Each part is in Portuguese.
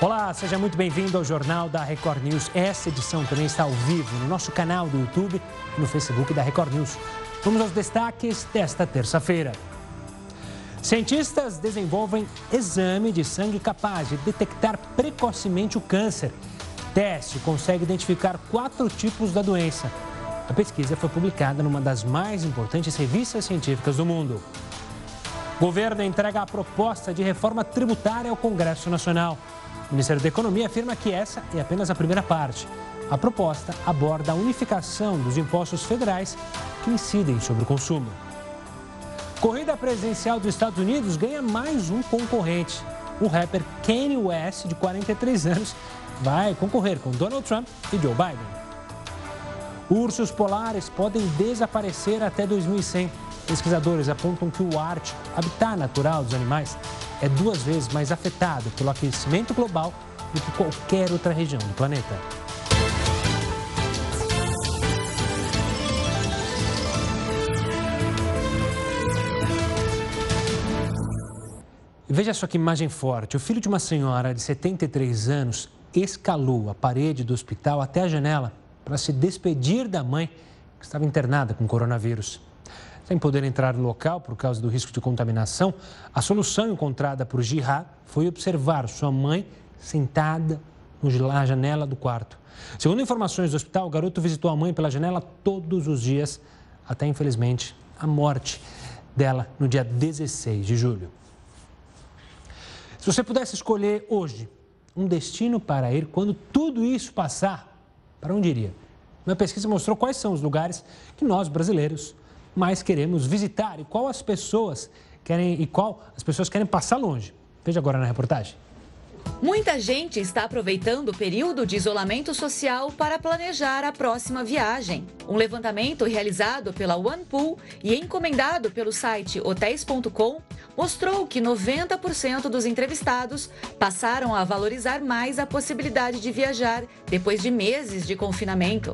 Olá, seja muito bem-vindo ao Jornal da Record News. Essa edição também está ao vivo no nosso canal do YouTube e no Facebook da Record News. Vamos aos destaques desta terça-feira. Cientistas desenvolvem exame de sangue capaz de detectar precocemente o câncer. Teste consegue identificar quatro tipos da doença. A pesquisa foi publicada numa das mais importantes revistas científicas do mundo. Governo entrega a proposta de reforma tributária ao Congresso Nacional. O Ministério da Economia afirma que essa é apenas a primeira parte. A proposta aborda a unificação dos impostos federais que incidem sobre o consumo. Corrida presidencial dos Estados Unidos ganha mais um concorrente. O rapper Kanye West, de 43 anos, vai concorrer com Donald Trump e Joe Biden. Ursos polares podem desaparecer até 2100. Pesquisadores apontam que o Ártico, habitat natural dos animais, é duas vezes mais afetado pelo aquecimento global do que qualquer outra região do planeta. Veja só que imagem forte. O filho de uma senhora de 73 anos escalou a parede do hospital até a janela para se despedir da mãe que estava internada com coronavírus. Sem poder entrar no local por causa do risco de contaminação, a solução encontrada por Jihad foi observar sua mãe sentada na janela do quarto. Segundo informações do hospital, o garoto visitou a mãe pela janela todos os dias, até infelizmente a morte dela no dia 16 de julho. Se você pudesse escolher hoje um destino para ir quando tudo isso passar, para onde iria? Uma pesquisa mostrou quais são os lugares que nós brasileiros mais queremos visitar e qual as pessoas querem e qual as pessoas querem passar longe. Veja agora na reportagem. Muita gente está aproveitando o período de isolamento social para planejar a próxima viagem. Um levantamento realizado pela OnePool e encomendado pelo site hotéis.com mostrou que 90% dos entrevistados passaram a valorizar mais a possibilidade de viajar depois de meses de confinamento.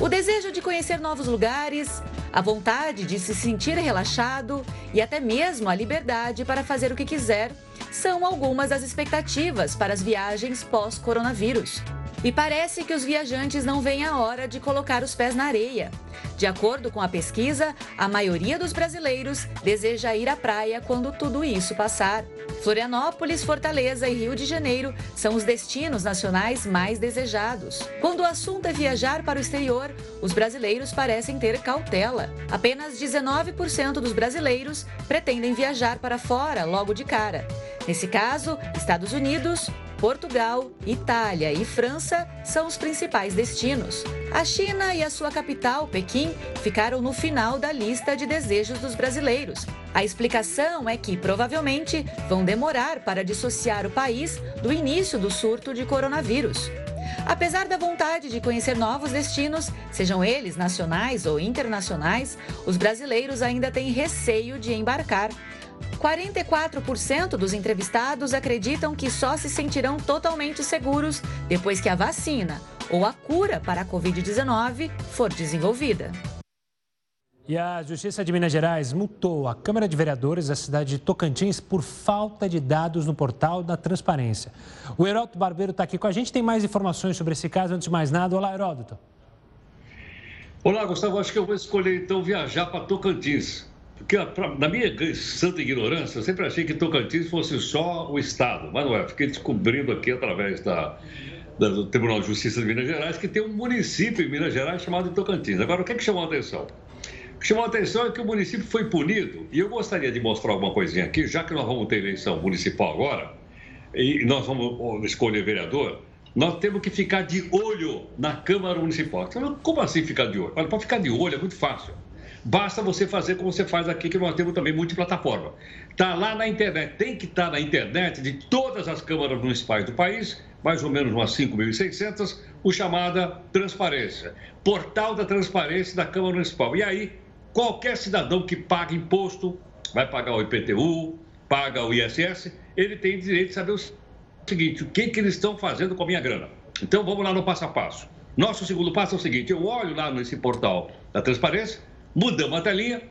O desejo de conhecer novos lugares, a vontade de se sentir relaxado e até mesmo a liberdade para fazer o que quiser são algumas das expectativas para as viagens pós-coronavírus. E parece que os viajantes não veem a hora de colocar os pés na areia. De acordo com a pesquisa, a maioria dos brasileiros deseja ir à praia quando tudo isso passar. Florianópolis, Fortaleza e Rio de Janeiro são os destinos nacionais mais desejados. Quando o assunto é viajar para o exterior, os brasileiros parecem ter cautela. Apenas 19% dos brasileiros pretendem viajar para fora logo de cara. Nesse caso, Estados Unidos, Portugal, Itália e França são os principais destinos. A China e a sua capital, Pequim, ficaram no final da lista de desejos dos brasileiros. A explicação é que, provavelmente, vão demorar para dissociar o país do início do surto de coronavírus. Apesar da vontade de conhecer novos destinos, sejam eles nacionais ou internacionais, os brasileiros ainda têm receio de embarcar. 44% dos entrevistados acreditam que só se sentirão totalmente seguros depois que a vacina ou a cura para a Covid-19 for desenvolvida. E a Justiça de Minas Gerais multou a Câmara de Vereadores da cidade de Tocantins por falta de dados no portal da transparência. O Heródoto Barbeiro está aqui com a gente, tem mais informações sobre esse caso. Antes de mais nada, olá, Heródoto. Olá, Gustavo. Acho que eu vou escolher então viajar para Tocantins. Porque, na minha santa ignorância, eu sempre achei que Tocantins fosse só o Estado, mas não é. Fiquei descobrindo aqui através da, da, do Tribunal de Justiça de Minas Gerais que tem um município em Minas Gerais chamado Tocantins. Agora, o que, é que chamou a atenção? O que chamou a atenção é que o município foi punido, e eu gostaria de mostrar alguma coisinha aqui, já que nós vamos ter eleição municipal agora, e nós vamos escolher vereador, nós temos que ficar de olho na Câmara Municipal. Como assim ficar de olho? Para ficar de olho é muito fácil. Basta você fazer como você faz aqui, que nós temos também multiplataforma. Está lá na internet, tem que estar tá na internet de todas as câmaras municipais do país, mais ou menos umas 5.600, o chamada transparência. Portal da transparência da Câmara Municipal. E aí, qualquer cidadão que paga imposto, vai pagar o IPTU, paga o ISS, ele tem direito de saber o seguinte, o que, que eles estão fazendo com a minha grana. Então, vamos lá no passo a passo. Nosso segundo passo é o seguinte, eu olho lá nesse portal da transparência, Mudamos a telinha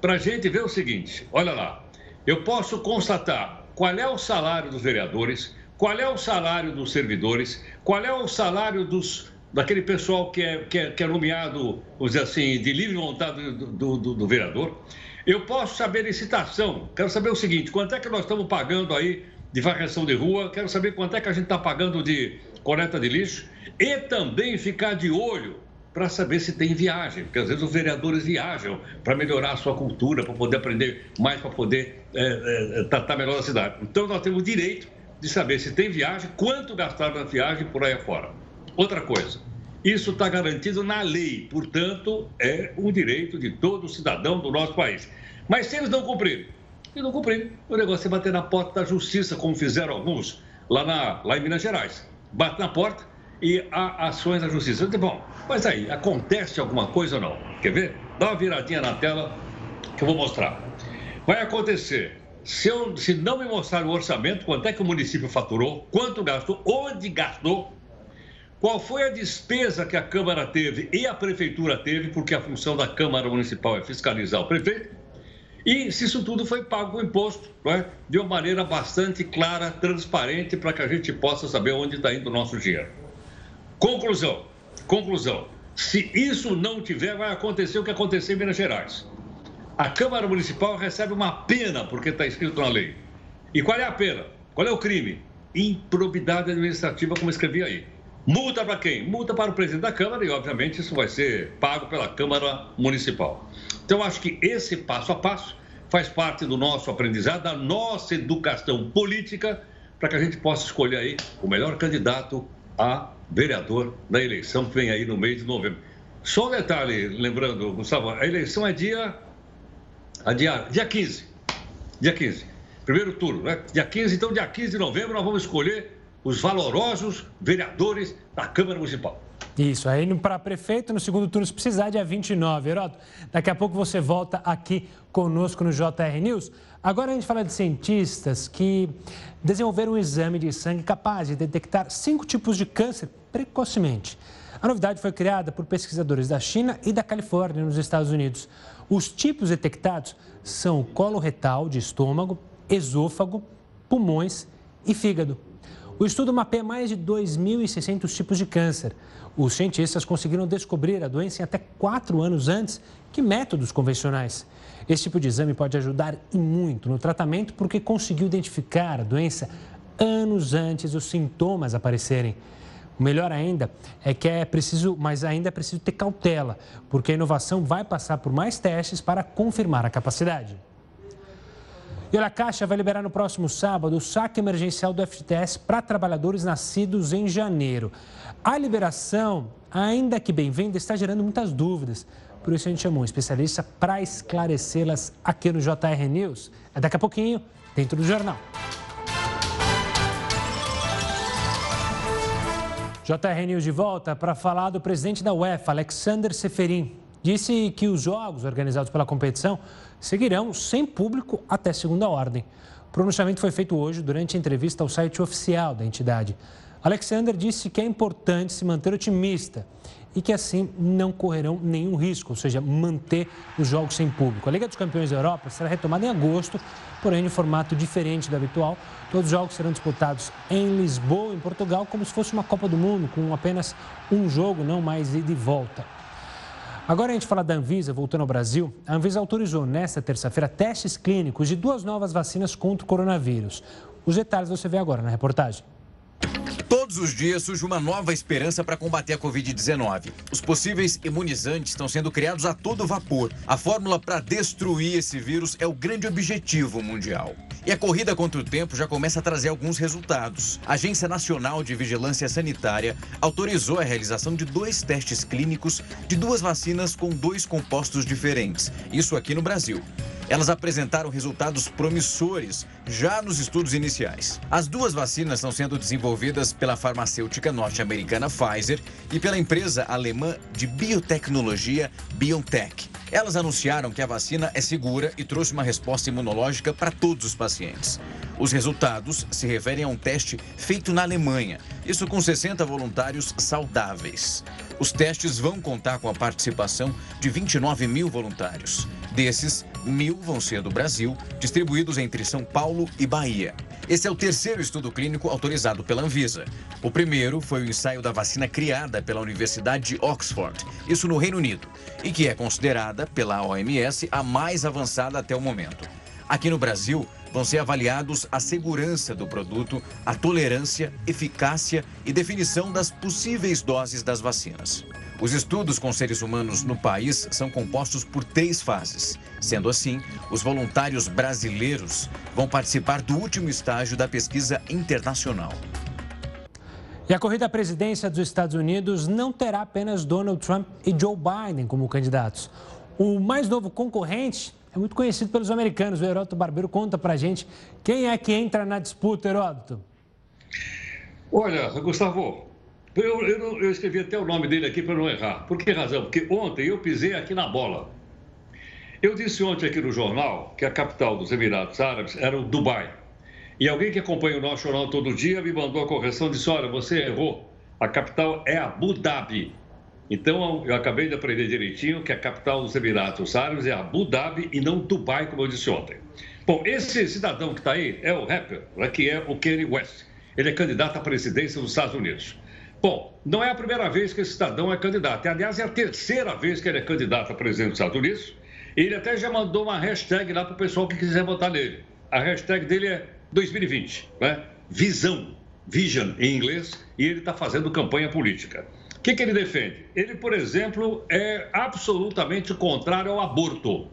para a gente ver o seguinte: olha lá, eu posso constatar qual é o salário dos vereadores, qual é o salário dos servidores, qual é o salário dos, daquele pessoal que é, que é, que é nomeado, vamos dizer assim, de livre vontade do, do, do vereador. Eu posso saber licitação, quero saber o seguinte, quanto é que nós estamos pagando aí de varreção de rua, quero saber quanto é que a gente está pagando de coleta de lixo? E também ficar de olho para saber se tem viagem, porque às vezes os vereadores viajam para melhorar a sua cultura, para poder aprender mais, para poder é, é, tratar melhor a cidade. Então nós temos o direito de saber se tem viagem, quanto gastar na viagem por aí afora. Outra coisa, isso está garantido na lei, portanto, é um direito de todo cidadão do nosso país. Mas se eles não cumprirem, se não cumprirem, o negócio é bater na porta da justiça, como fizeram alguns lá, na, lá em Minas Gerais. Bate na porta e há ações da justiça. Digo, bom, mas aí, acontece alguma coisa ou não? Quer ver? Dá uma viradinha na tela que eu vou mostrar. Vai acontecer. Se, eu, se não me mostrar o orçamento, quanto é que o município faturou, quanto gastou, onde gastou, qual foi a despesa que a Câmara teve e a Prefeitura teve, porque a função da Câmara Municipal é fiscalizar o prefeito, e se isso tudo foi pago com imposto, é? de uma maneira bastante clara, transparente, para que a gente possa saber onde está indo o nosso dinheiro. Conclusão, conclusão. Se isso não tiver, vai acontecer o que aconteceu em Minas Gerais. A Câmara Municipal recebe uma pena, porque está escrito na lei. E qual é a pena? Qual é o crime? Improbidade administrativa, como escrevi aí. Multa para quem? Multa para o presidente da Câmara e, obviamente, isso vai ser pago pela Câmara Municipal. Então, acho que esse passo a passo faz parte do nosso aprendizado, da nossa educação política, para que a gente possa escolher aí o melhor candidato a vereador da eleição que vem aí no mês de novembro. Só um detalhe, lembrando, Gustavo, a eleição é dia, a dia, dia 15. Dia 15. Primeiro turno, né? Dia 15, então dia 15 de novembro nós vamos escolher os valorosos vereadores da Câmara Municipal. Isso, aí para prefeito, no segundo turno, se precisar, dia 29. Heroto, daqui a pouco você volta aqui conosco no JR News. Agora a gente fala de cientistas que desenvolveram um exame de sangue capaz de detectar cinco tipos de câncer precocemente. A novidade foi criada por pesquisadores da China e da Califórnia, nos Estados Unidos. Os tipos detectados são colo retal de estômago, esôfago, pulmões e fígado. O estudo mapeia mais de 2.600 tipos de câncer. Os cientistas conseguiram descobrir a doença em até quatro anos antes que métodos convencionais. Esse tipo de exame pode ajudar e muito no tratamento porque conseguiu identificar a doença anos antes dos sintomas aparecerem. O melhor ainda é que é preciso, mas ainda é preciso ter cautela, porque a inovação vai passar por mais testes para confirmar a capacidade. E olha, a Caixa vai liberar no próximo sábado o saque emergencial do FGTS para trabalhadores nascidos em janeiro. A liberação, ainda que bem-vinda, está gerando muitas dúvidas. Por isso a gente chamou um especialista para esclarecê-las aqui no JR News. É daqui a pouquinho, dentro do jornal. JR News de volta para falar do presidente da UEFA, Alexander Seferin. Disse que os jogos organizados pela competição seguirão sem público até segunda ordem. O pronunciamento foi feito hoje durante a entrevista ao site oficial da entidade. Alexander disse que é importante se manter otimista e que assim não correrão nenhum risco, ou seja, manter os jogos sem público. A Liga dos Campeões da Europa será retomada em agosto, porém em formato diferente do habitual. Todos os jogos serão disputados em Lisboa, em Portugal, como se fosse uma Copa do Mundo, com apenas um jogo, não mais ida e volta. Agora a gente fala da Anvisa, voltando ao Brasil. A Anvisa autorizou nesta terça-feira testes clínicos de duas novas vacinas contra o coronavírus. Os detalhes você vê agora na reportagem. Todos os dias surge uma nova esperança para combater a Covid-19. Os possíveis imunizantes estão sendo criados a todo vapor. A fórmula para destruir esse vírus é o grande objetivo mundial. E a corrida contra o tempo já começa a trazer alguns resultados. A Agência Nacional de Vigilância Sanitária autorizou a realização de dois testes clínicos de duas vacinas com dois compostos diferentes. Isso aqui no Brasil. Elas apresentaram resultados promissores já nos estudos iniciais. As duas vacinas estão sendo desenvolvidas pela farmacêutica norte-americana Pfizer e pela empresa alemã de biotecnologia BioNTech. Elas anunciaram que a vacina é segura e trouxe uma resposta imunológica para todos os pacientes. Os resultados se referem a um teste feito na Alemanha, isso com 60 voluntários saudáveis. Os testes vão contar com a participação de 29 mil voluntários. Desses, mil vão ser do Brasil, distribuídos entre São Paulo e Bahia. Esse é o terceiro estudo clínico autorizado pela Anvisa. O primeiro foi o ensaio da vacina criada pela Universidade de Oxford, isso no Reino Unido, e que é considerada pela OMS a mais avançada até o momento. Aqui no Brasil, vão ser avaliados a segurança do produto, a tolerância, eficácia e definição das possíveis doses das vacinas. Os estudos com seres humanos no país são compostos por três fases. Sendo assim, os voluntários brasileiros vão participar do último estágio da pesquisa internacional. E a corrida à presidência dos Estados Unidos não terá apenas Donald Trump e Joe Biden como candidatos. O mais novo concorrente é muito conhecido pelos americanos. O Heródoto Barbeiro conta pra gente quem é que entra na disputa, Heródoto. Olha, Gustavo, eu, eu, eu, escrevi até o nome dele aqui para não errar. Por que razão? Porque ontem eu pisei aqui na bola. Eu disse ontem aqui no jornal que a capital dos Emirados Árabes era o Dubai. E alguém que acompanha o nosso jornal todo dia me mandou a correção e disse: olha, você errou. A capital é Abu Dhabi. Então eu acabei de aprender direitinho que a capital dos Emirados Árabes é Abu Dhabi e não Dubai, como eu disse ontem. Bom, esse cidadão que está aí é o rapper, né, que é o Kanye West. Ele é candidato à presidência dos Estados Unidos. Bom, não é a primeira vez que esse cidadão é candidato. Aliás, é a terceira vez que ele é candidato a presidente dos Estados Unidos. Ele até já mandou uma hashtag lá para o pessoal que quiser votar nele. A hashtag dele é 2020, né? Visão, vision em inglês, e ele está fazendo campanha política. Que, que ele defende? Ele, por exemplo, é absolutamente contrário ao aborto.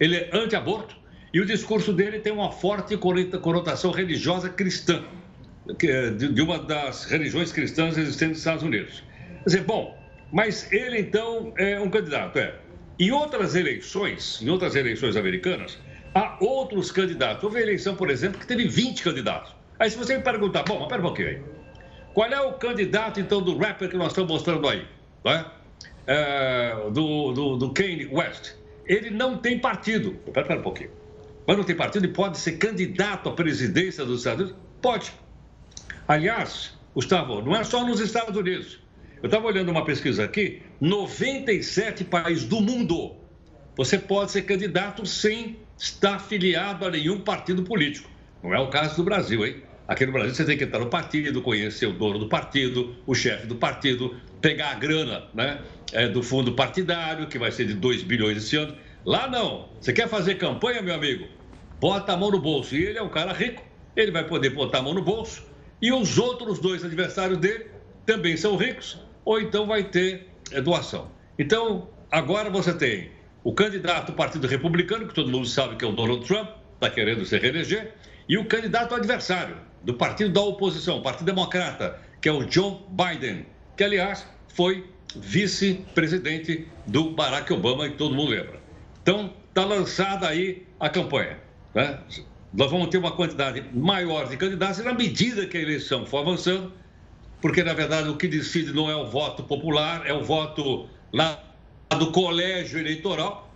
Ele é anti-aborto e o discurso dele tem uma forte conotação religiosa cristã. É de uma das religiões cristãs existentes nos Estados Unidos. Quer dizer, bom, mas ele então é um candidato, é. Em outras eleições, em outras eleições americanas, há outros candidatos. Houve eleição, por exemplo, que teve 20 candidatos. Aí se você me perguntar, bom, mas pera um pouquinho aí. Qual é o candidato, então, do rapper que nós estamos mostrando aí? Né? É, do, do, do Kanye West. Ele não tem partido. Pera, pera um pouquinho. Mas não tem partido e pode ser candidato à presidência dos Estados Unidos? Pode. Aliás, Gustavo, não é só nos Estados Unidos. Eu estava olhando uma pesquisa aqui, 97 países do mundo. Você pode ser candidato sem estar afiliado a nenhum partido político. Não é o caso do Brasil, hein? Aqui no Brasil você tem que entrar no partido, conhecer o dono do partido, o chefe do partido, pegar a grana né, é, do fundo partidário, que vai ser de 2 bilhões esse ano. Lá não. Você quer fazer campanha, meu amigo? Bota a mão no bolso. E ele é um cara rico, ele vai poder botar a mão no bolso e os outros dois adversários dele também são ricos, ou então vai ter é, doação. Então, agora você tem o candidato do Partido Republicano, que todo mundo sabe que é o Donald Trump, está querendo se reeleger, e o candidato adversário do Partido da Oposição, Partido Democrata, que é o John Biden, que, aliás, foi vice-presidente do Barack Obama, e todo mundo lembra. Então, está lançada aí a campanha. Né? nós vamos ter uma quantidade maior de candidatos na medida que a eleição for avançando, porque na verdade o que decide não é o voto popular, é o voto lá do colégio eleitoral,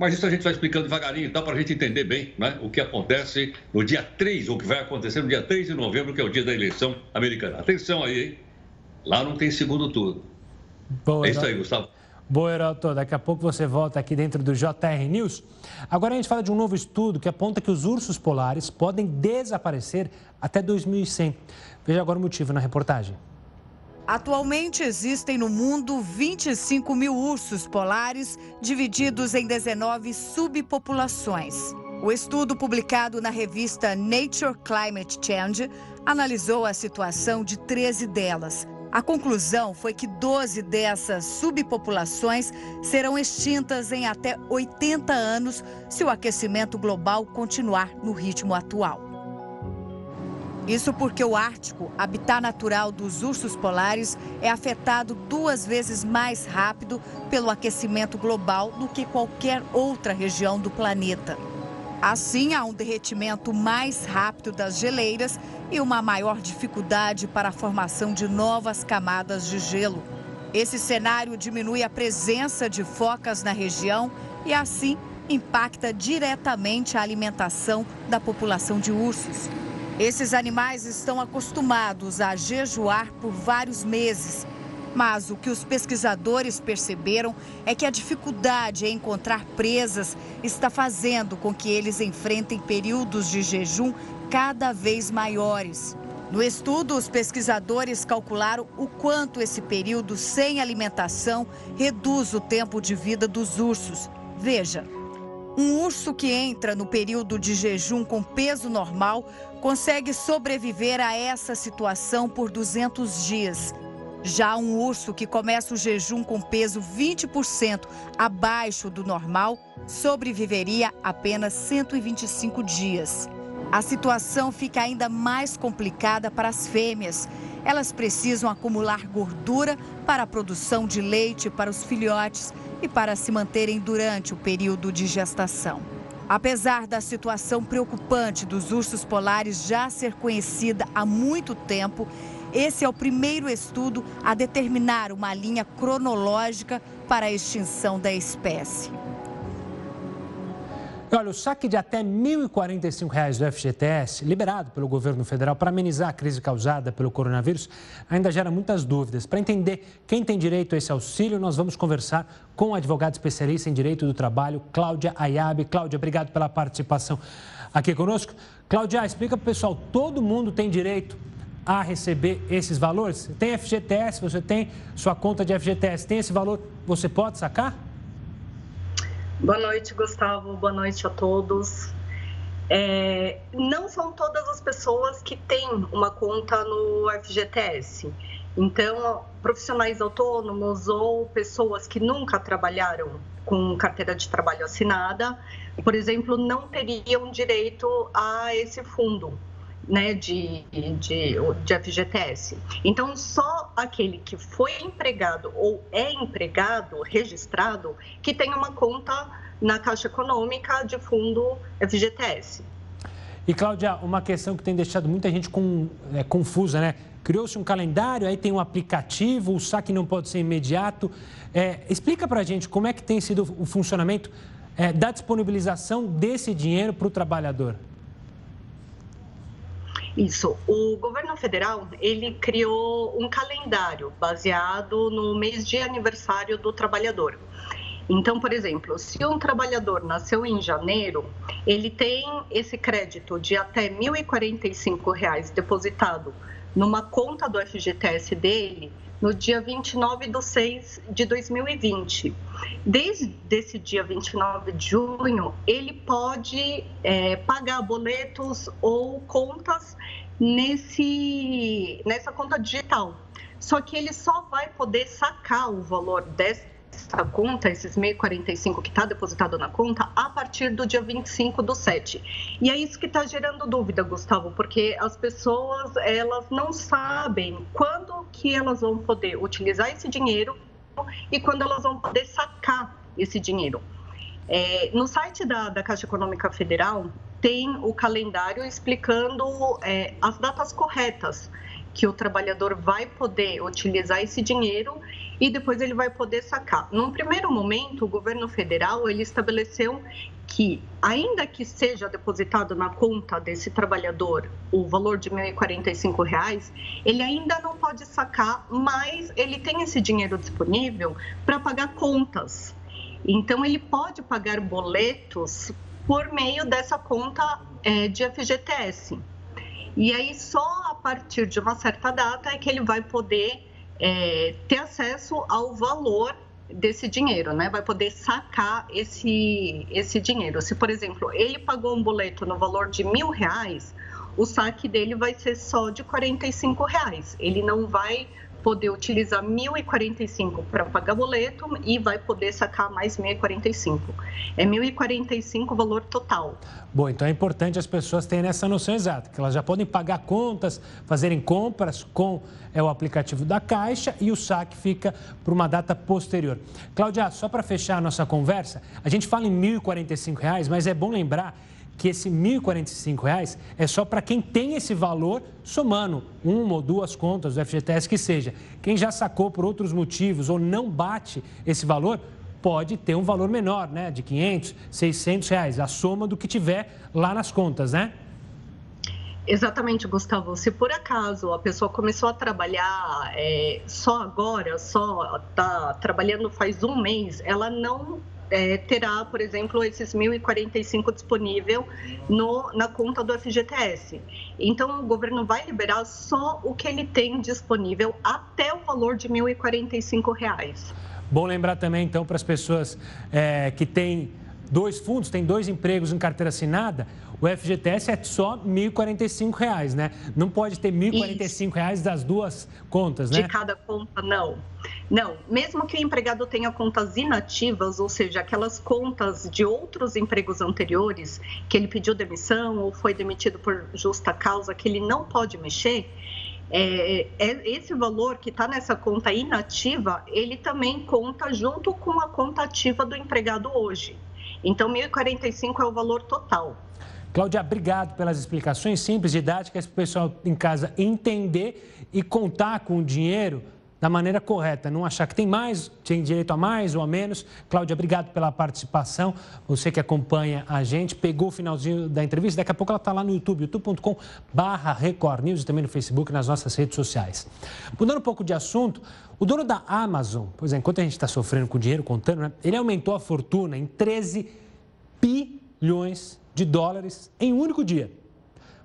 mas isso a gente vai explicando devagarinho, então, para a gente entender bem né, o que acontece no dia 3, ou o que vai acontecer no dia 3 de novembro, que é o dia da eleição americana. Atenção aí, hein? Lá não tem segundo turno. Boa, é isso aí, Gustavo. Boa, Heroto. Daqui a pouco você volta aqui dentro do JR News. Agora a gente fala de um novo estudo que aponta que os ursos polares podem desaparecer até 2100. Veja agora o motivo na reportagem. Atualmente existem no mundo 25 mil ursos polares, divididos em 19 subpopulações. O estudo publicado na revista Nature Climate Change analisou a situação de 13 delas, a conclusão foi que 12 dessas subpopulações serão extintas em até 80 anos se o aquecimento global continuar no ritmo atual. Isso porque o Ártico, habitat natural dos ursos polares, é afetado duas vezes mais rápido pelo aquecimento global do que qualquer outra região do planeta. Assim, há um derretimento mais rápido das geleiras e uma maior dificuldade para a formação de novas camadas de gelo. Esse cenário diminui a presença de focas na região e, assim, impacta diretamente a alimentação da população de ursos. Esses animais estão acostumados a jejuar por vários meses Mas o que os pesquisadores perceberam é que a dificuldade em encontrar presas está fazendo com que eles enfrentem períodos de jejum cada vez maiores. No estudo, os pesquisadores calcularam o quanto esse período sem alimentação reduz o tempo de vida dos ursos. Veja, um urso que entra no período de jejum com peso normal consegue sobreviver a essa situação por 200 dias. Já um urso que começa o jejum com peso 20% abaixo do normal sobreviveria apenas 125 dias. A situação fica ainda mais complicada para as fêmeas. Elas precisam acumular gordura para a produção de leite para os filhotes e para se manterem durante o período de gestação. Apesar da situação preocupante dos ursos polares já ser conhecida há muito tempo, esse é o primeiro estudo a determinar uma linha cronológica para a extinção da espécie. Olha, o saque de até R$ 1.045 do FGTS, liberado pelo governo federal para amenizar a crise causada pelo coronavírus, ainda gera muitas dúvidas. Para entender quem tem direito a esse auxílio, nós vamos conversar com a advogada especialista em direito do trabalho, Cláudia Ayabe. Cláudia, obrigado pela participação aqui conosco. Cláudia, explica para o pessoal, todo mundo tem direito a receber esses valores? Tem FGTS, você tem sua conta de FGTS, tem esse valor, você pode sacar? Boa noite, Gustavo. Boa noite a todos. É, não são todas as pessoas que têm uma conta no FGTS. Então, profissionais autônomos ou pessoas que nunca trabalharam com carteira de trabalho assinada, por exemplo, não teriam direito a esse fundo né, de, de, de FGTS. Então, só aquele que foi empregado ou é empregado, registrado, que tem uma conta na Caixa Econômica de fundo FGTS. E, Cláudia, uma questão que tem deixado muita gente com, é, confusa, né? Criou-se um calendário, aí tem um aplicativo, o saque não pode ser imediato. É, explica para a gente como é que tem sido o funcionamento é, da disponibilização desse dinheiro para o trabalhador. Isso. O governo federal ele criou um calendário baseado no mês de aniversário do trabalhador. Então, por exemplo, se um trabalhador nasceu em janeiro, ele tem esse crédito de até R$ 1.045 depositado numa conta do FGTS dele no dia 29 de 6 de 2020. Desde esse dia 29 de junho, ele pode é, pagar boletos ou contas nesse, nessa conta digital. Só que ele só vai poder sacar o valor dessa essa conta, esses 1.045 que está depositado na conta, a partir do dia 25 do 7. E é isso que está gerando dúvida, Gustavo, porque as pessoas elas não sabem quando que elas vão poder utilizar esse dinheiro e quando elas vão poder sacar esse dinheiro. É, no site da, da, Caixa Econômica Federal tem o calendário explicando é, as datas corretas que o trabalhador vai poder utilizar esse dinheiro e depois ele vai poder sacar. Num primeiro momento, o governo federal ele estabeleceu que, ainda que seja depositado na conta desse trabalhador o valor de R$ 1.045, ele ainda não pode sacar, mas ele tem esse dinheiro disponível para pagar contas. Então, ele pode pagar boletos por meio dessa conta é, de FGTS. E aí, só a partir de uma certa data é que ele vai poder é, ter acesso ao valor desse dinheiro, né? Vai poder sacar esse, esse dinheiro. Se, por exemplo, ele pagou um boleto no valor de mil reais, o saque dele vai ser só de 45 reais. Ele não vai poder utilizar 1.045 para pagar boleto e vai poder sacar mais 1.045. É 1.045 o valor total. Bom, então é importante as pessoas terem essa noção exata, que elas já podem pagar contas, fazerem compras com é, o aplicativo da Caixa e o saque fica para uma data posterior. Cláudia, só para fechar a nossa conversa, a gente fala em R$ 1.045, mas é bom lembrar que esse R$ 1.045 é só para quem tem esse valor somando uma ou duas contas do FGTS que seja. Quem já sacou por outros motivos ou não bate esse valor, pode ter um valor menor, né? De 500, 600 reais, a soma do que tiver lá nas contas, né? Exatamente, Gustavo. Se por acaso a pessoa começou a trabalhar é, só agora, só está trabalhando faz um mês, ela não é, terá, por exemplo, esses 1.045 disponível no, na conta do FGTS. Então, o governo vai liberar só o que ele tem disponível até o valor de R$ 1.045. Bom lembrar também, então, para as pessoas é, que têm dois fundos, têm dois empregos em carteira assinada, o FGTS é só R$ 1.045, né? Não pode ter R$ 1.045 das duas contas, né? De cada conta, não. Não, mesmo que o empregado tenha contas inativas, ou seja, aquelas contas de outros empregos anteriores, que ele pediu demissão ou foi demitido por justa causa, que ele não pode mexer, é, é, esse valor que está nessa conta inativa, ele também conta junto com a conta ativa do empregado hoje. Então, 1.045 é o valor total. Cláudia, obrigado pelas explicações simples, didáticas, para o pessoal em casa entender e contar com o dinheiro da maneira correta, não achar que tem mais, tem direito a mais ou a menos. Cláudia, obrigado pela participação. Você que acompanha a gente, pegou o finalzinho da entrevista, daqui a pouco ela está lá no YouTube, youtube.com barra Record News e também no Facebook e nas nossas redes sociais. Mudando um pouco de assunto, o dono da Amazon, pois é, enquanto a gente está sofrendo com dinheiro, contando, né, ele aumentou a fortuna em 13 bilhões de dólares em um único dia.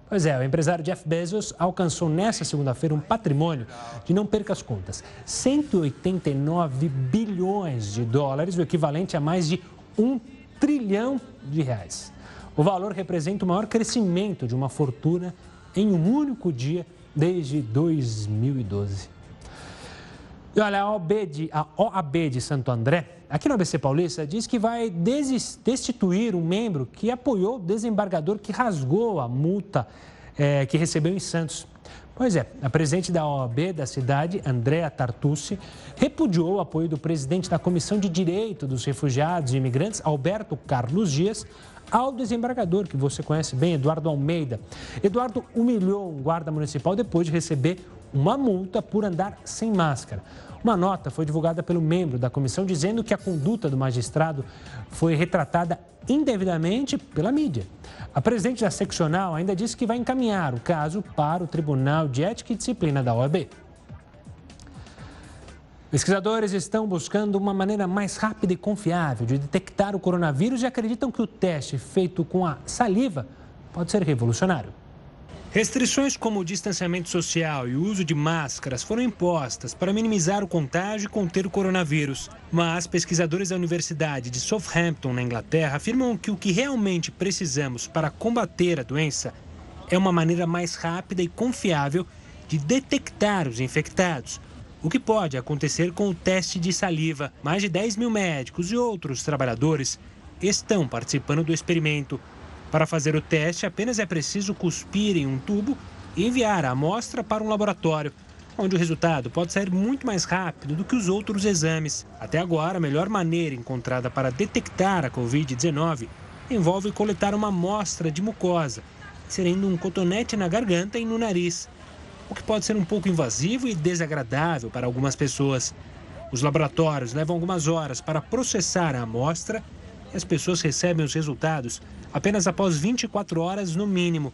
Pois é, o empresário Jeff Bezos alcançou nesta segunda-feira um patrimônio de não perca as contas, 189 bilhões de dólares, o equivalente a mais de um trilhão de reais. O valor representa o maior crescimento de uma fortuna em um único dia desde 2012. E olha, a OAB de, a OAB de Santo André, aqui no ABC Paulista, diz que vai destituir um membro que apoiou o desembargador que rasgou a multa é, que recebeu em Santos. Pois é, a presidente da OAB da cidade, Andréa Tartucci, repudiou o apoio do presidente da Comissão de Direito dos Refugiados e Imigrantes, Alberto Carlos Dias, ao desembargador, que você conhece bem, Eduardo Almeida. Eduardo humilhou um guarda municipal depois de receber uma multa por andar sem máscara. Uma nota foi divulgada pelo membro da comissão dizendo que a conduta do magistrado foi retratada indevidamente pela mídia. A presidente da seccional ainda disse que vai encaminhar o caso para o Tribunal de Ética e Disciplina da OAB. Pesquisadores estão buscando uma maneira mais rápida e confiável de detectar o coronavírus e acreditam que o teste feito com a saliva pode ser revolucionário. Restrições como o distanciamento social e o uso de máscaras foram impostas para minimizar o contágio e conter o coronavírus. Mas pesquisadores da Universidade de Southampton, na Inglaterra, afirmam que o que realmente precisamos para combater a doença é uma maneira mais rápida e confiável de detectar os infectados. O que pode acontecer com o teste de saliva. Mais de 10 mil médicos e outros trabalhadores estão participando do experimento. Para fazer o teste, apenas é preciso cuspir em um tubo e enviar a amostra para um laboratório, onde o resultado pode sair muito mais rápido do que os outros exames. Até agora, a melhor maneira encontrada para detectar a Covid-19 envolve coletar uma amostra de mucosa, inserindo um cotonete na garganta e no nariz, o que pode ser um pouco invasivo e desagradável para algumas pessoas. Os laboratórios levam algumas horas para processar a amostra as pessoas recebem os resultados apenas após 24 horas no mínimo,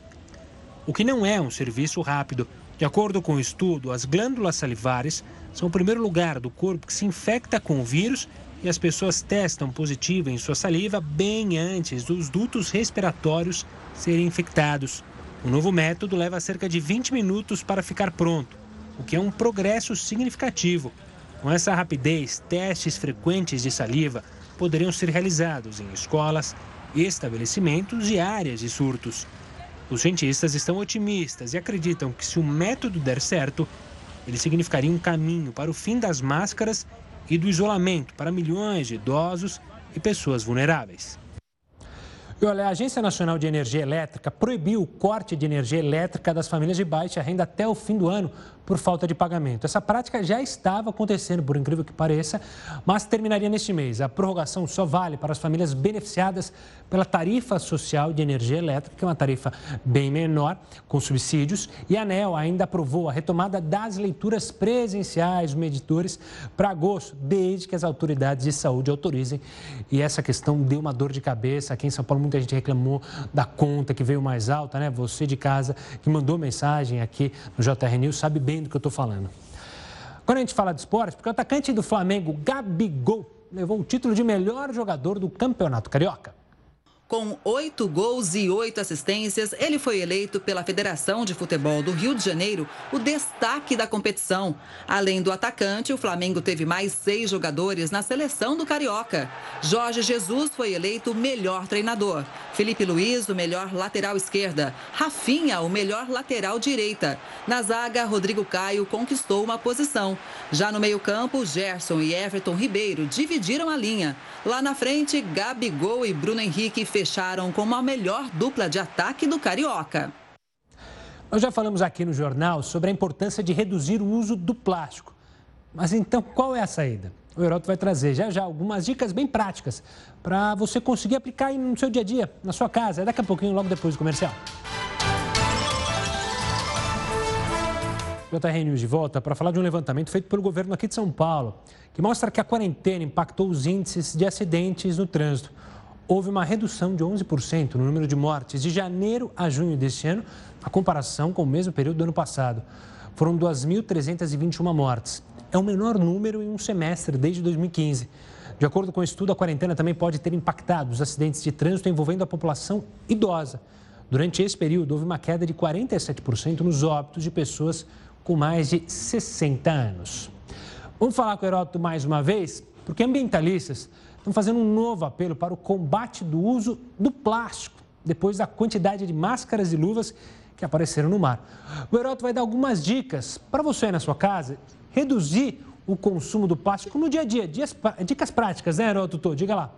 o que não é um serviço rápido. De acordo com o estudo, as glândulas salivares são o primeiro lugar do corpo que se infecta com o vírus e as pessoas testam positivo em sua saliva bem antes dos dutos respiratórios serem infectados. O novo método leva cerca de 20 minutos para ficar pronto, o que é um progresso significativo. Com essa rapidez, testes frequentes de saliva poderiam ser realizados em escolas, estabelecimentos e áreas de surtos. Os cientistas estão otimistas e acreditam que, se o método der certo, ele significaria um caminho para o fim das máscaras e do isolamento para milhões de idosos e pessoas vulneráveis. E olha, a Agência Nacional de Energia Elétrica proibiu o corte de energia elétrica das famílias de baixa renda até o fim do ano por falta de pagamento. Essa prática já estava acontecendo, por incrível que pareça, mas terminaria neste mês. A prorrogação só vale para as famílias beneficiadas pela tarifa social de energia elétrica, que é uma tarifa bem menor, com subsídios, e a ANEL ainda aprovou a retomada das leituras presenciais dos medidores para agosto, desde que as autoridades de saúde autorizem. E essa questão deu uma dor de cabeça aqui em São Paulo muita gente reclamou da conta que veio mais alta, né? Você de casa que mandou mensagem aqui no JR News sabe bem do que eu estou falando. Quando a gente fala de esporte, porque o atacante do Flamengo, Gabigol, levou o título de melhor jogador do Campeonato Carioca. Com oito gols e oito assistências, ele foi eleito pela Federação de Futebol do Rio de Janeiro o destaque da competição. Além do atacante, o Flamengo teve mais seis jogadores na seleção do Carioca. Jorge Jesus foi eleito o melhor treinador. Felipe Luiz, o melhor lateral esquerda. Rafinha, o melhor lateral direita. Na zaga, Rodrigo Caio conquistou uma posição. Já no meio-campo, Gerson e Everton Ribeiro dividiram a linha. Lá na frente, Gabigol e Bruno Henrique fecharam como a melhor dupla de ataque do Carioca. Nós já falamos aqui no jornal sobre a importância de reduzir o uso do plástico. Mas então, qual é a saída? O Heroto vai trazer já já algumas dicas bem práticas para você conseguir aplicar no seu dia a dia, na sua casa. É daqui a pouquinho, logo depois do comercial. JR News de volta para falar de um levantamento feito pelo governo aqui de São Paulo, que mostra que a quarentena impactou os índices de acidentes no trânsito houve uma redução de 11% no número de mortes de janeiro a junho deste ano, a comparação com o mesmo período do ano passado. Foram 2.321 mortes. É o menor número em um semestre desde 2015. De acordo com o estudo, a quarentena também pode ter impactado os acidentes de trânsito envolvendo a população idosa. Durante esse período, houve uma queda de 47% nos óbitos de pessoas com mais de 60 anos. Vamos falar com o Heródoto mais uma vez, porque ambientalistas estão fazendo um novo apelo para o combate do uso do plástico, depois da quantidade de máscaras e luvas que apareceram no mar. O Heroto vai dar algumas dicas para você aí na sua casa reduzir o consumo do plástico no dia a dia. Dicas práticas, né, Heroto? Diga lá.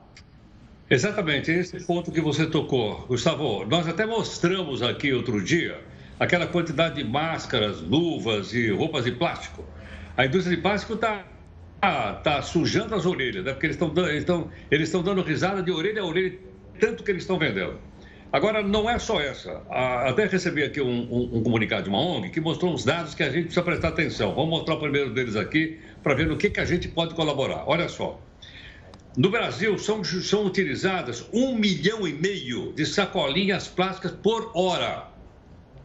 Exatamente, esse ponto que você tocou. Gustavo, nós até mostramos aqui outro dia aquela quantidade de máscaras, luvas e roupas de plástico. A indústria de plástico está tá, tá sujando as orelhas, né? Porque eles estão eles eles dando risada de orelha a orelha, tanto que eles estão vendendo. Agora, não é só essa. Até recebi aqui um, um, um, comunicado de uma ONG que mostrou uns dados que a gente precisa prestar atenção. Vamos mostrar o primeiro deles aqui para ver no que, que a gente pode colaborar. Olha só. No Brasil, são, são utilizadas um milhão e meio de sacolinhas plásticas por hora.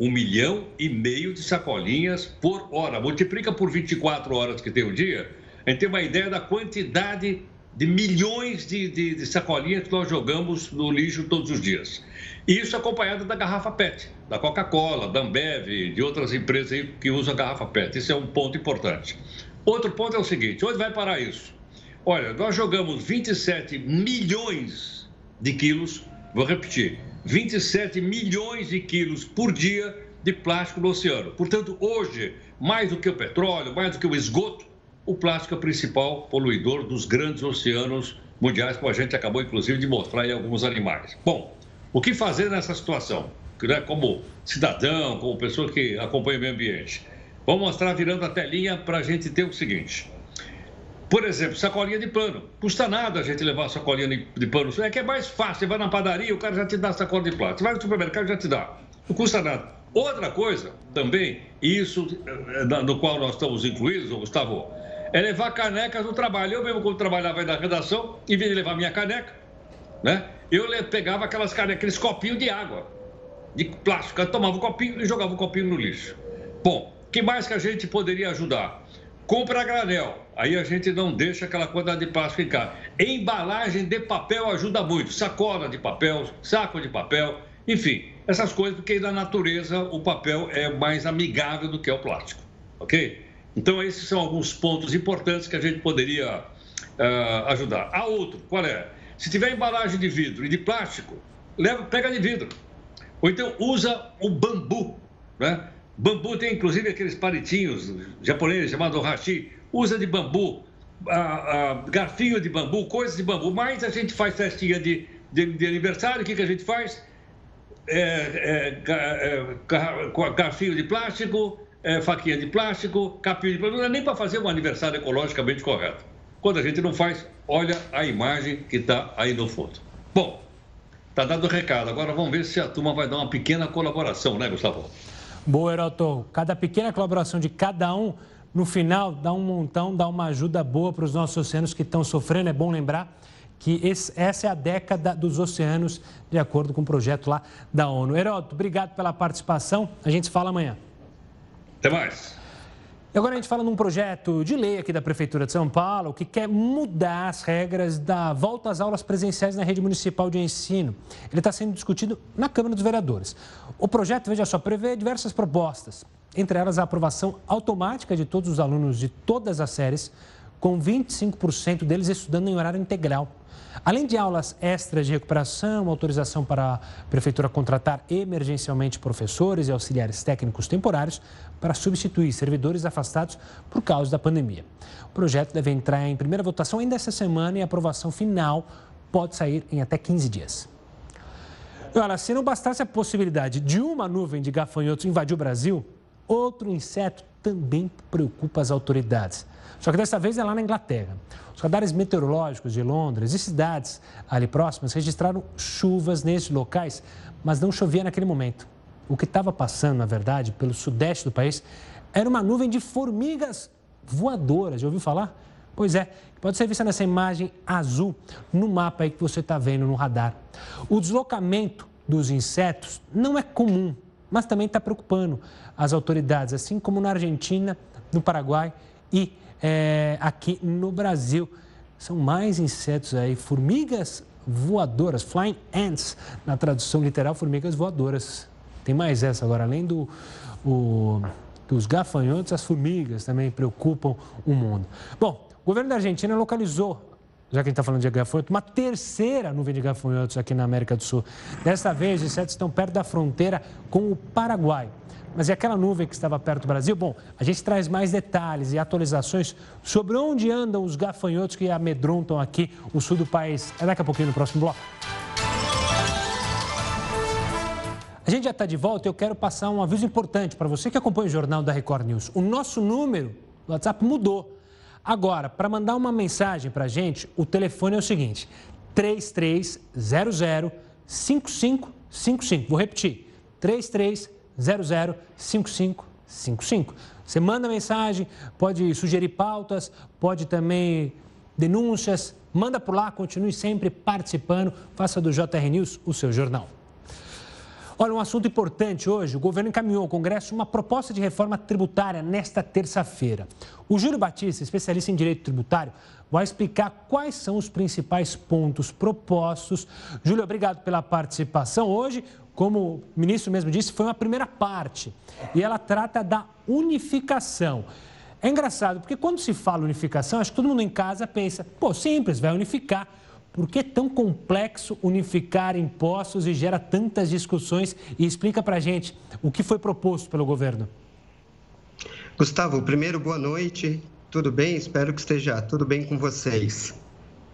Um milhão e meio de sacolinhas por hora. Multiplica por 24 horas que tem o dia, a gente tem uma ideia da quantidade de milhões de, de, de, sacolinhas que nós jogamos no lixo todos os dias. Isso acompanhado da garrafa PET, da Coca-Cola, da Ambev, de outras empresas que usam garrafa PET. Isso é um ponto importante. Outro ponto é o seguinte: onde vai parar isso? Olha, nós jogamos 27 milhões de quilos, vou repetir, 27 milhões de quilos por dia de plástico no oceano. Portanto, hoje, mais do que o petróleo, mais do que o esgoto, o plástico é o principal poluidor dos grandes oceanos mundiais, como a gente acabou, inclusive, de mostrar em alguns animais. Bom, o que fazer nessa situação? Né, como cidadão, como pessoa que acompanha o meio ambiente. Vamos mostrar virando a telinha para a gente ter o seguinte. Por exemplo, sacolinha de pano. Custa nada a gente levar a sacolinha de pano. É que é mais fácil. Você vai na padaria, o cara já te dá a sacola de plástico. Você vai no supermercado, já te dá. Não custa nada. Outra coisa também, isso eh, no qual nós estamos incluídos, Gustavo, é levar canecas no trabalho. Eu mesmo, quando trabalhava aí na redação, em vez de levar minha caneca, né? Eu pegava aquelas canecas, aqueles copinhos de água, de plástico. Eu tomava um copinho e jogava o um copinho no lixo. Bom, que mais que a gente poderia ajudar? Compra granel. Aí a gente não deixa aquela quantidade de plástico em casa. Embalagem de papel ajuda muito. Sacola de papel, saco de papel, enfim, essas coisas, porque na natureza o papel é mais amigável do que o plástico. Ok? Então, esses são alguns pontos importantes que a gente poderia uh, ajudar. A outro, qual é? Se tiver embalagem de vidro e de plástico, leva, pega de vidro. Ou então usa o bambu, né? Bambu tem inclusive aqueles palitinhos japoneses chamados hashi. Usa de bambu, garfinho de bambu, coisas de bambu. Mas a gente faz festinha de, de, de aniversário, o que, que a gente faz? É, é, é, garfinho de plástico, é, faquinha de plástico, capinha de plástico, não é nem para fazer um aniversário ecologicamente correto. Quando a gente não faz, olha a imagem que está aí no fundo. Bom, está dado o recado. Agora vamos ver se a turma vai dar uma pequena colaboração, né, Gustavo? Boa, Heroto. Cada pequena colaboração de cada um, no final, dá um montão, dá uma ajuda boa para os nossos oceanos que estão sofrendo. É bom lembrar que esse, essa é a década dos oceanos, de acordo com o projeto lá da ONU. Heroto, obrigado pela participação. A gente se fala amanhã. Até mais. Agora a gente fala num projeto de lei aqui da Prefeitura de São Paulo que quer mudar as regras da volta às aulas presenciais na rede municipal de ensino. Ele está sendo discutido na Câmara dos Vereadores. O projeto, veja só, prevê diversas propostas, entre elas a aprovação automática de todos os alunos de todas as séries, com 25% deles estudando em horário integral. Além de aulas extras de recuperação, autorização para a Prefeitura contratar emergencialmente professores e auxiliares técnicos temporários para substituir servidores afastados por causa da pandemia. O projeto deve entrar em primeira votação ainda essa semana e a aprovação final pode sair em até 15 dias. Olha, se não bastasse a possibilidade de uma nuvem de gafanhotos invadir o Brasil, outro inseto também preocupa as autoridades. Só que dessa vez é lá na Inglaterra. Os radares meteorológicos de Londres e cidades ali próximas registraram chuvas nesses locais, mas não chovia naquele momento. O que estava passando, na verdade, pelo sudeste do país era uma nuvem de formigas voadoras. Já ouviu falar? Pois é, pode ser vista nessa imagem azul no mapa aí que você está vendo no radar. O deslocamento dos insetos não é comum, mas também está preocupando as autoridades, assim como na Argentina, no Paraguai e é, aqui no Brasil. São mais insetos aí, formigas voadoras, flying ants, na tradução literal, formigas voadoras. Tem mais essa agora, além do, o, dos gafanhotos, as formigas também preocupam o mundo. Bom, o governo da Argentina localizou já que a gente está falando de gafanhotos, uma terceira nuvem de gafanhotos aqui na América do Sul. Dessa vez, os insetos estão perto da fronteira com o Paraguai. Mas e aquela nuvem que estava perto do Brasil? Bom, a gente traz mais detalhes e atualizações sobre onde andam os gafanhotos que amedrontam aqui o sul do país. É daqui a pouquinho no próximo bloco. A gente já está de volta e eu quero passar um aviso importante para você que acompanha o jornal da Record News. O nosso número do WhatsApp mudou. Agora, para mandar uma mensagem para a gente, o telefone é o seguinte: 3300 5555. Vou repetir: 3300 005555. Você manda mensagem, pode sugerir pautas, pode também denúncias. Manda por lá, continue sempre participando. Faça do JR News o seu jornal. Olha, um assunto importante hoje: o governo encaminhou ao Congresso uma proposta de reforma tributária nesta terça-feira. O Júlio Batista, especialista em direito tributário, vai explicar quais são os principais pontos propostos. Júlio, obrigado pela participação hoje como o ministro mesmo disse, foi uma primeira parte. E ela trata da unificação. É engraçado, porque quando se fala unificação, acho que todo mundo em casa pensa, pô, simples, vai unificar. Por que é tão complexo unificar impostos e gera tantas discussões? E explica para gente o que foi proposto pelo governo. Gustavo, primeiro, boa noite. Tudo bem? Espero que esteja tudo bem com vocês.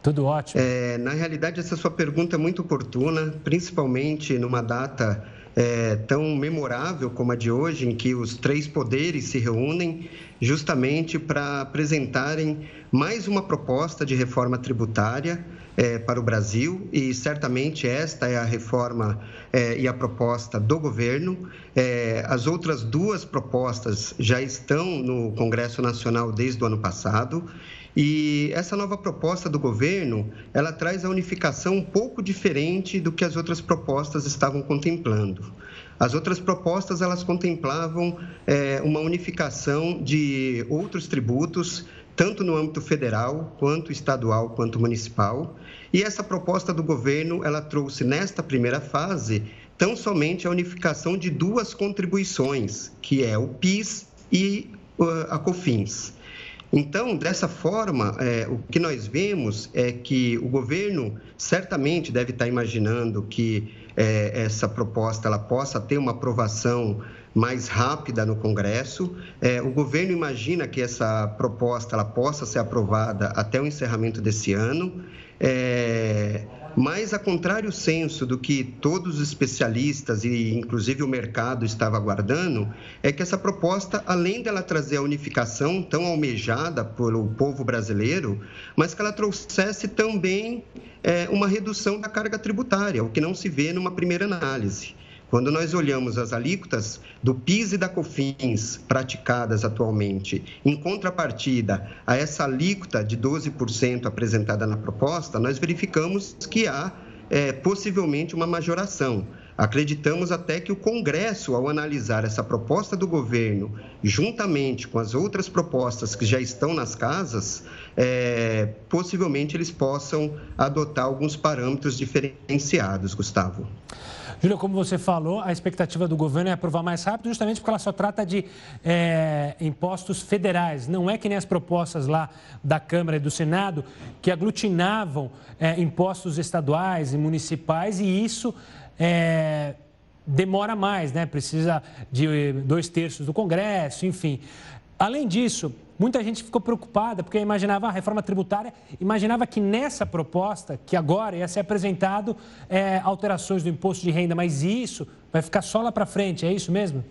Tudo ótimo. É, na realidade, essa sua pergunta é muito oportuna, principalmente numa data é, tão memorável como a de hoje, em que os três poderes se reúnem justamente para apresentarem mais uma proposta de reforma tributária é, para o Brasil e certamente esta é a reforma é, e a proposta do governo. É, as outras duas propostas já estão no Congresso Nacional desde o ano passado e essa nova proposta do governo, ela traz a unificação um pouco diferente do que as outras propostas estavam contemplando. As outras propostas elas contemplavam é, uma unificação de outros tributos, tanto no âmbito federal, quanto estadual, quanto municipal. E essa proposta do governo ela trouxe nesta primeira fase tão somente a unificação de duas contribuições, que é o PIS e uh, a COFINS. Então, dessa forma, é, o que nós vemos é que o governo certamente deve estar imaginando que é, essa proposta ela possa ter uma aprovação mais rápida no Congresso. É, o governo imagina que essa proposta ela possa ser aprovada até o encerramento desse ano. É, mas, a contrário senso do que todos os especialistas e inclusive o mercado estava aguardando, é que essa proposta, além dela trazer a unificação tão almejada pelo povo brasileiro, mas que ela trouxesse também é, uma redução da carga tributária, o que não se vê numa primeira análise. Quando nós olhamos as alíquotas do PIS e da COFINS praticadas atualmente, em contrapartida a essa alíquota de 12% apresentada na proposta, nós verificamos que há é, possivelmente uma majoração. Acreditamos até que o Congresso, ao analisar essa proposta do governo, juntamente com as outras propostas que já estão nas casas, é, possivelmente eles possam adotar alguns parâmetros diferenciados, Gustavo. Júlia, como você falou, a expectativa do governo é aprovar mais rápido, justamente porque ela só trata de é, impostos federais. Não é que nem as propostas lá da Câmara e do Senado, que aglutinavam é, impostos estaduais e municipais, e isso é, demora mais, né? Precisa de dois terços do Congresso, enfim. Além disso, muita gente ficou preocupada porque imaginava a reforma tributária, imaginava que nessa proposta, que agora ia ser apresentado é, alterações do imposto de renda, mas isso vai ficar só lá para frente, é isso mesmo?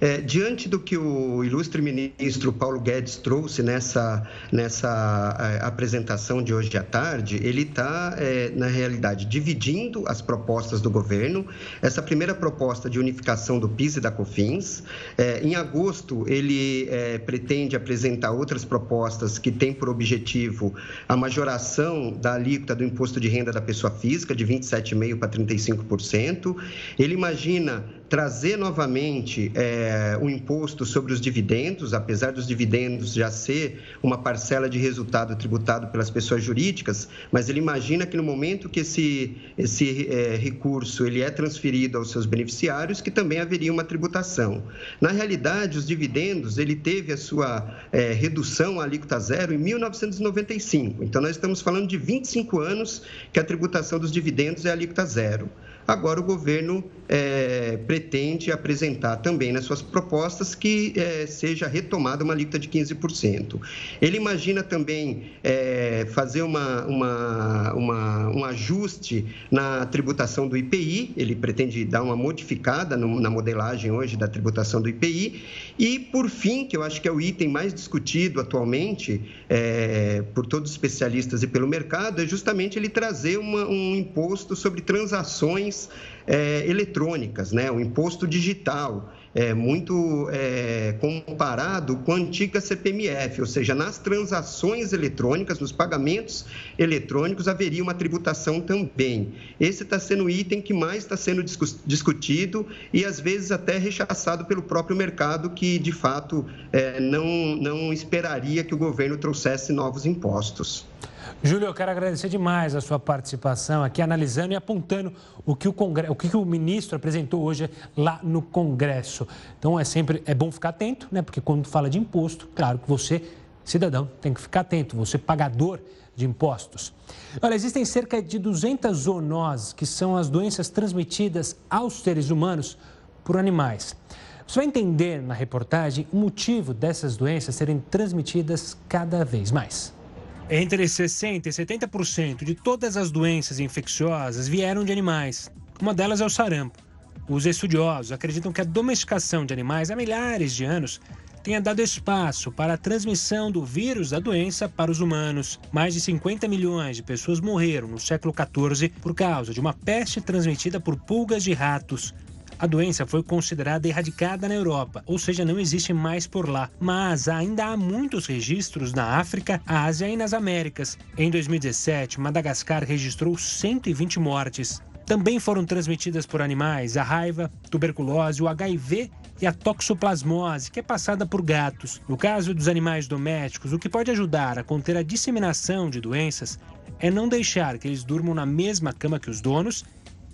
É, diante do que o ilustre ministro Paulo Guedes trouxe nessa, nessa é, apresentação de hoje à tarde, ele está, é, na realidade, dividindo as propostas do governo. Essa primeira proposta de unificação do PIS e da COFINS. É, em agosto, ele é, pretende apresentar outras propostas que têm por objetivo a majoração da alíquota do imposto de renda da pessoa física de 27,5% para 35%. Ele imagina trazer novamente é, o imposto sobre os dividendos, apesar dos dividendos já ser uma parcela de resultado tributado pelas pessoas jurídicas, mas ele imagina que no momento que esse, esse é, recurso ele é transferido aos seus beneficiários, que também haveria uma tributação. Na realidade, os dividendos, ele teve a sua é, redução à alíquota zero em 1995. Então, nós estamos falando de 25 anos que a tributação dos dividendos é alíquota zero. Agora, o governo é, pretende apresentar também nas suas propostas que é, seja retomada uma alíquota de 15%. Ele imagina também é, fazer uma, uma, uma, um ajuste na tributação do IPI, ele pretende dar uma modificada no, na modelagem hoje da tributação do IPI. E, por fim, que eu acho que é o item mais discutido atualmente é, por todos os especialistas e pelo mercado, é justamente ele trazer uma, um imposto sobre transações é, eletrônicas, né? o imposto digital, é, muito é, comparado com a antiga CPMF, ou seja, nas transações eletrônicas, nos pagamentos eletrônicos, haveria uma tributação também. Esse está sendo o item que mais está sendo discutido e, às vezes, até rechaçado pelo próprio mercado, que, de fato, é, não, não esperaria que o governo trouxesse novos impostos. Júlio, eu quero agradecer demais a sua participação aqui, analisando e apontando o que o, Congresso, o, que o ministro apresentou hoje lá no Congresso. Então, é sempre é bom ficar atento, né? Porque quando fala de imposto, claro que você, cidadão, tem que ficar atento, você pagador de impostos. Olha, existem cerca de 200 zoonoses, que são as doenças transmitidas aos seres humanos por animais. Você vai entender na reportagem o motivo dessas doenças serem transmitidas cada vez mais. Entre 60% e 70% de todas as doenças infecciosas vieram de animais. Uma delas é o sarampo. Os estudiosos acreditam que a domesticação de animais há milhares de anos tenha dado espaço para a transmissão do vírus da doença para os humanos. Mais de 50 milhões de pessoas morreram no século XIV por causa de uma peste transmitida por pulgas de ratos. A doença foi considerada erradicada na Europa, ou seja, não existe mais por lá. Mas ainda há muitos registros na África, Ásia e nas Américas. Em 2017, Madagascar registrou 120 mortes. Também foram transmitidas por animais a raiva, tuberculose, o HIV e a toxoplasmose, que é passada por gatos. No caso dos animais domésticos, o que pode ajudar a conter a disseminação de doenças é não deixar que eles durmam na mesma cama que os donos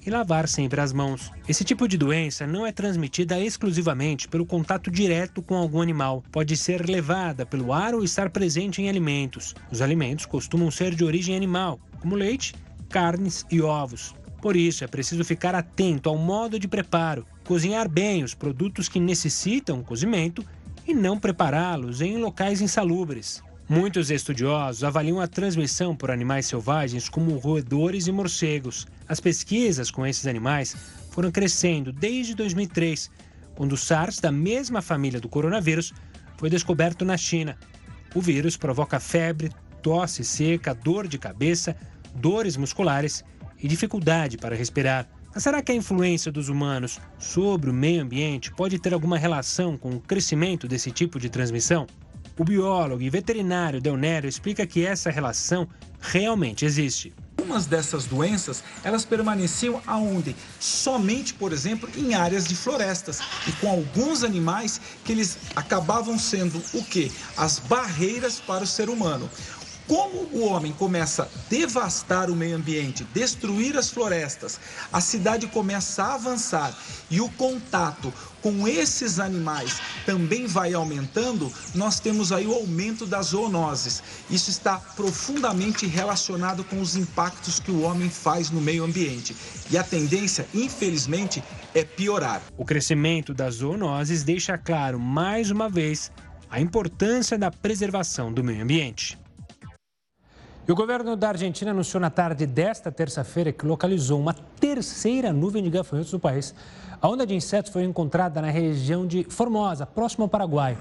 e lavar sempre as mãos. Esse tipo de doença não é transmitida exclusivamente pelo contato direto com algum animal. Pode ser levada pelo ar ou estar presente em alimentos. Os alimentos costumam ser de origem animal, como leite, carnes e ovos. Por isso, é preciso ficar atento ao modo de preparo, cozinhar bem os produtos que necessitam cozimento e não prepará-los em locais insalubres. Muitos estudiosos avaliam a transmissão por animais selvagens como roedores e morcegos. As pesquisas com esses animais foram crescendo desde 2003, quando o SARS, da mesma família do coronavírus, foi descoberto na China. O vírus provoca febre, tosse seca, dor de cabeça, dores musculares e dificuldade para respirar. Mas será que a influência dos humanos sobre o meio ambiente pode ter alguma relação com o crescimento desse tipo de transmissão? O biólogo e veterinário Deonério explica que essa relação realmente existe. Algumas dessas doenças, elas permaneciam aonde? Somente, por exemplo, em áreas de florestas e com alguns animais que eles acabavam sendo o quê? As barreiras para o ser humano. Como o homem começa a devastar o meio ambiente, destruir as florestas, a cidade começa a avançar e o contato com esses animais também vai aumentando, nós temos aí o aumento das zoonoses. Isso está profundamente relacionado com os impactos que o homem faz no meio ambiente. E a tendência, infelizmente, é piorar. O crescimento das zoonoses deixa claro, mais uma vez, a importância da preservação do meio ambiente. E o governo da Argentina anunciou na tarde desta terça-feira que localizou uma terceira nuvem de gafanhotos no país. A onda de insetos foi encontrada na região de Formosa, próximo ao Paraguai.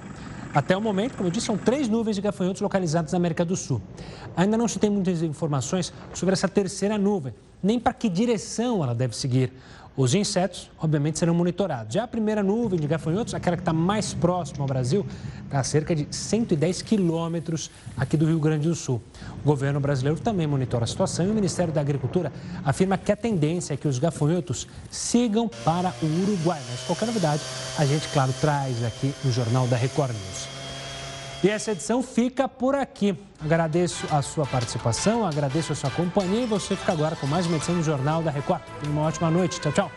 Até o momento, como eu disse, são três nuvens de gafanhotos localizadas na América do Sul. Ainda não se tem muitas informações sobre essa terceira nuvem, nem para que direção ela deve seguir. Os insetos, obviamente, serão monitorados. Já a primeira nuvem de gafanhotos, aquela que está mais próxima ao Brasil, está a cerca de 110 quilômetros aqui do Rio Grande do Sul. O governo brasileiro também monitora a situação e o Ministério da Agricultura afirma que a tendência é que os gafanhotos sigam para o Uruguai. Mas qualquer novidade, a gente, claro, traz aqui no Jornal da Record News. E essa edição fica por aqui. Agradeço a sua participação, agradeço a sua companhia e você fica agora com mais uma edição do Jornal da Record. Tenha uma ótima noite. Tchau, tchau.